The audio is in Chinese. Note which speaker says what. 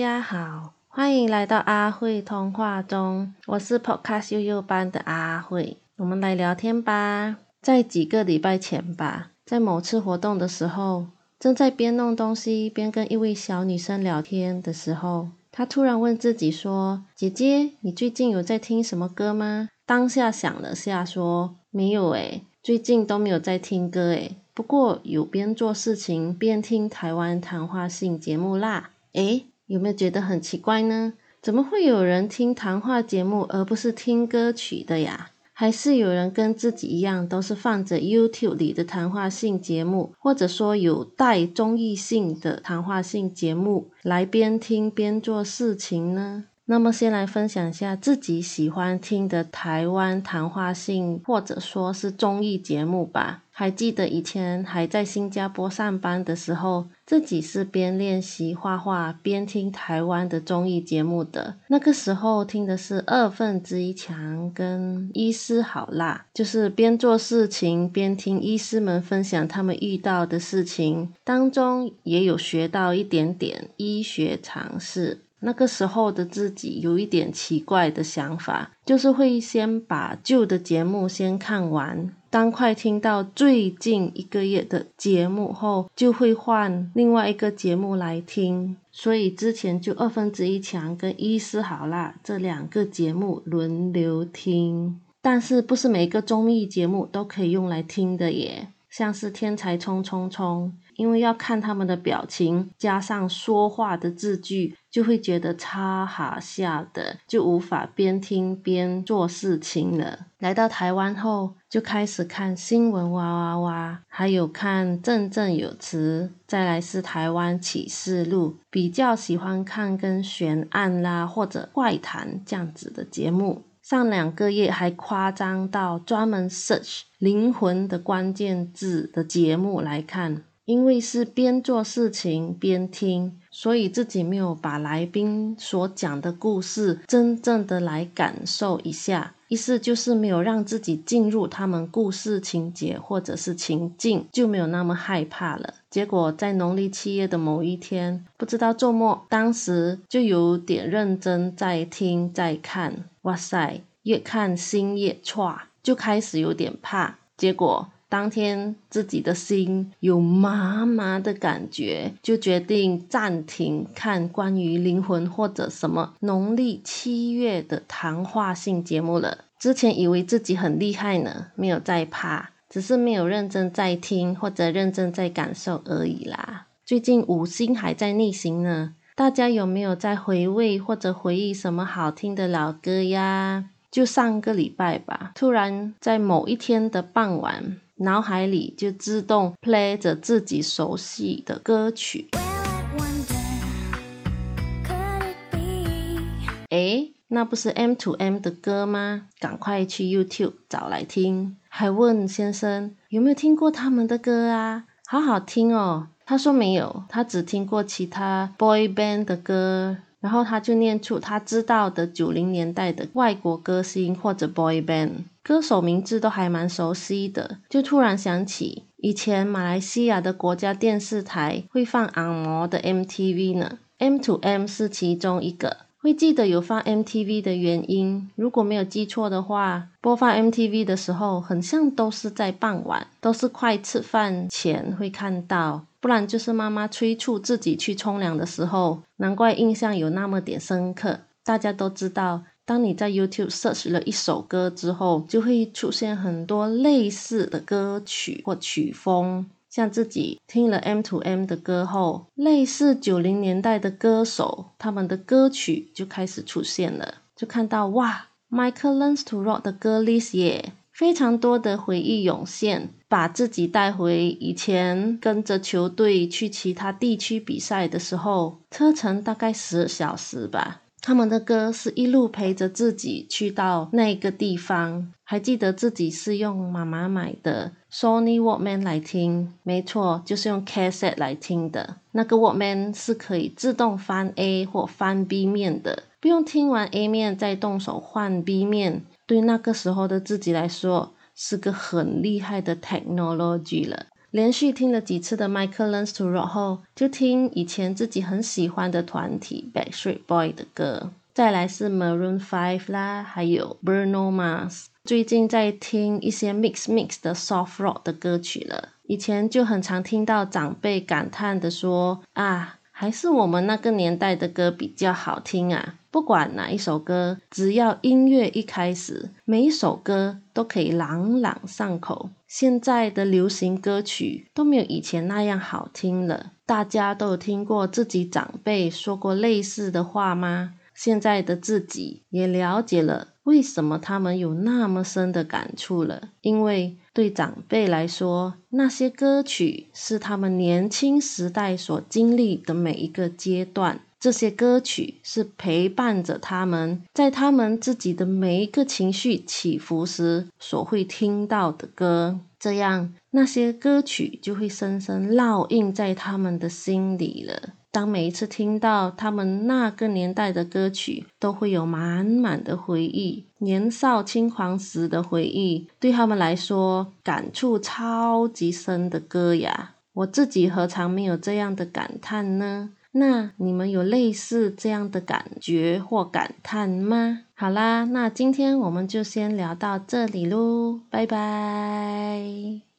Speaker 1: 家好，欢迎来到阿慧通话中，我是 Podcast 悠悠班的阿慧，我们来聊天吧。在几个礼拜前吧，在某次活动的时候，正在边弄东西边跟一位小女生聊天的时候，她突然问自己说：“姐姐，你最近有在听什么歌吗？”当下想了下说：“没有诶，最近都没有在听歌诶。不过有边做事情边听台湾谈话性节目啦。诶，有没有觉得很奇怪呢？怎么会有人听谈话节目而不是听歌曲的呀？还是有人跟自己一样都是放着 YouTube 里的谈话性节目，或者说有带综艺性的谈话性节目来边听边做事情呢？那么，先来分享一下自己喜欢听的台湾谈话性或者说是综艺节目吧。还记得以前还在新加坡上班的时候，自己是边练习画画边听台湾的综艺节目的。那个时候听的是二分之一强跟医师好辣，就是边做事情边听医师们分享他们遇到的事情，当中也有学到一点点医学常识。那个时候的自己有一点奇怪的想法，就是会先把旧的节目先看完，当快听到最近一个月的节目后，就会换另外一个节目来听。所以之前就二分之一强跟医师好啦这两个节目轮流听，但是不是每个综艺节目都可以用来听的耶。像是天才冲冲冲，因为要看他们的表情，加上说话的字句，就会觉得超好笑的，就无法边听边做事情了。来到台湾后，就开始看新闻哇哇哇，还有看振振有词，再来是台湾启示录，比较喜欢看跟悬案啦或者怪谈这样子的节目。上两个月还夸张到专门 search 灵魂的关键字的节目来看，因为是边做事情边听，所以自己没有把来宾所讲的故事真正的来感受一下，意思就是没有让自己进入他们故事情节或者是情境，就没有那么害怕了。结果在农历七月的某一天，不知道周末，当时就有点认真在听在看。哇塞，越看心越差，就开始有点怕。结果当天自己的心有麻麻的感觉，就决定暂停看关于灵魂或者什么农历七月的谈话性节目了。之前以为自己很厉害呢，没有在怕，只是没有认真在听或者认真在感受而已啦。最近五星还在逆行呢。大家有没有在回味或者回忆什么好听的老歌呀？就上个礼拜吧，突然在某一天的傍晚，脑海里就自动 play 着自己熟悉的歌曲。诶，那不是 M to M 的歌吗？赶快去 YouTube 找来听。还问先生有没有听过他们的歌啊？好好听哦。他说没有，他只听过其他 boy band 的歌，然后他就念出他知道的九零年代的外国歌星或者 boy band 歌手名字都还蛮熟悉的，就突然想起以前马来西亚的国家电视台会放昂摩的 MTV 呢，M to M 是其中一个。会记得有放 MTV 的原因，如果没有记错的话，播放 MTV 的时候，很像都是在傍晚，都是快吃饭前会看到，不然就是妈妈催促自己去冲凉的时候。难怪印象有那么点深刻。大家都知道，当你在 YouTube search 了一首歌之后，就会出现很多类似的歌曲或曲风。像自己听了 M to M 的歌后，类似九零年代的歌手，他们的歌曲就开始出现了，就看到哇，Michael Learns to Rock 的歌 list 耶，非常多的回忆涌现，把自己带回以前跟着球队去其他地区比赛的时候，车程大概十小时吧。他们的歌是一路陪着自己去到那个地方，还记得自己是用妈妈买的 Sony Walkman 来听，没错，就是用 cassette 来听的。那个 Walkman 是可以自动翻 A 或翻 B 面的，不用听完 A 面再动手换 B 面。对那个时候的自己来说，是个很厉害的 technology 了。连续听了几次的《Michael Learns to Rock》后，就听以前自己很喜欢的团体 Backstreet Boy 的歌，再来是 Maroon Five 啦，还有 Bruno Mars。最近在听一些 Mix Mix 的 Soft Rock 的歌曲了。以前就很常听到长辈感叹的说：“啊，还是我们那个年代的歌比较好听啊！不管哪一首歌，只要音乐一开始，每一首歌都可以朗朗上口。现在的流行歌曲都没有以前那样好听了。大家都有听过自己长辈说过类似的话吗？现在的自己也了解了。”为什么他们有那么深的感触了？因为对长辈来说，那些歌曲是他们年轻时代所经历的每一个阶段，这些歌曲是陪伴着他们，在他们自己的每一个情绪起伏时所会听到的歌，这样那些歌曲就会深深烙印在他们的心里了。当每一次听到他们那个年代的歌曲，都会有满满的回忆，年少轻狂时的回忆，对他们来说感触超级深的歌呀。我自己何尝没有这样的感叹呢？那你们有类似这样的感觉或感叹吗？好啦，那今天我们就先聊到这里喽，拜拜。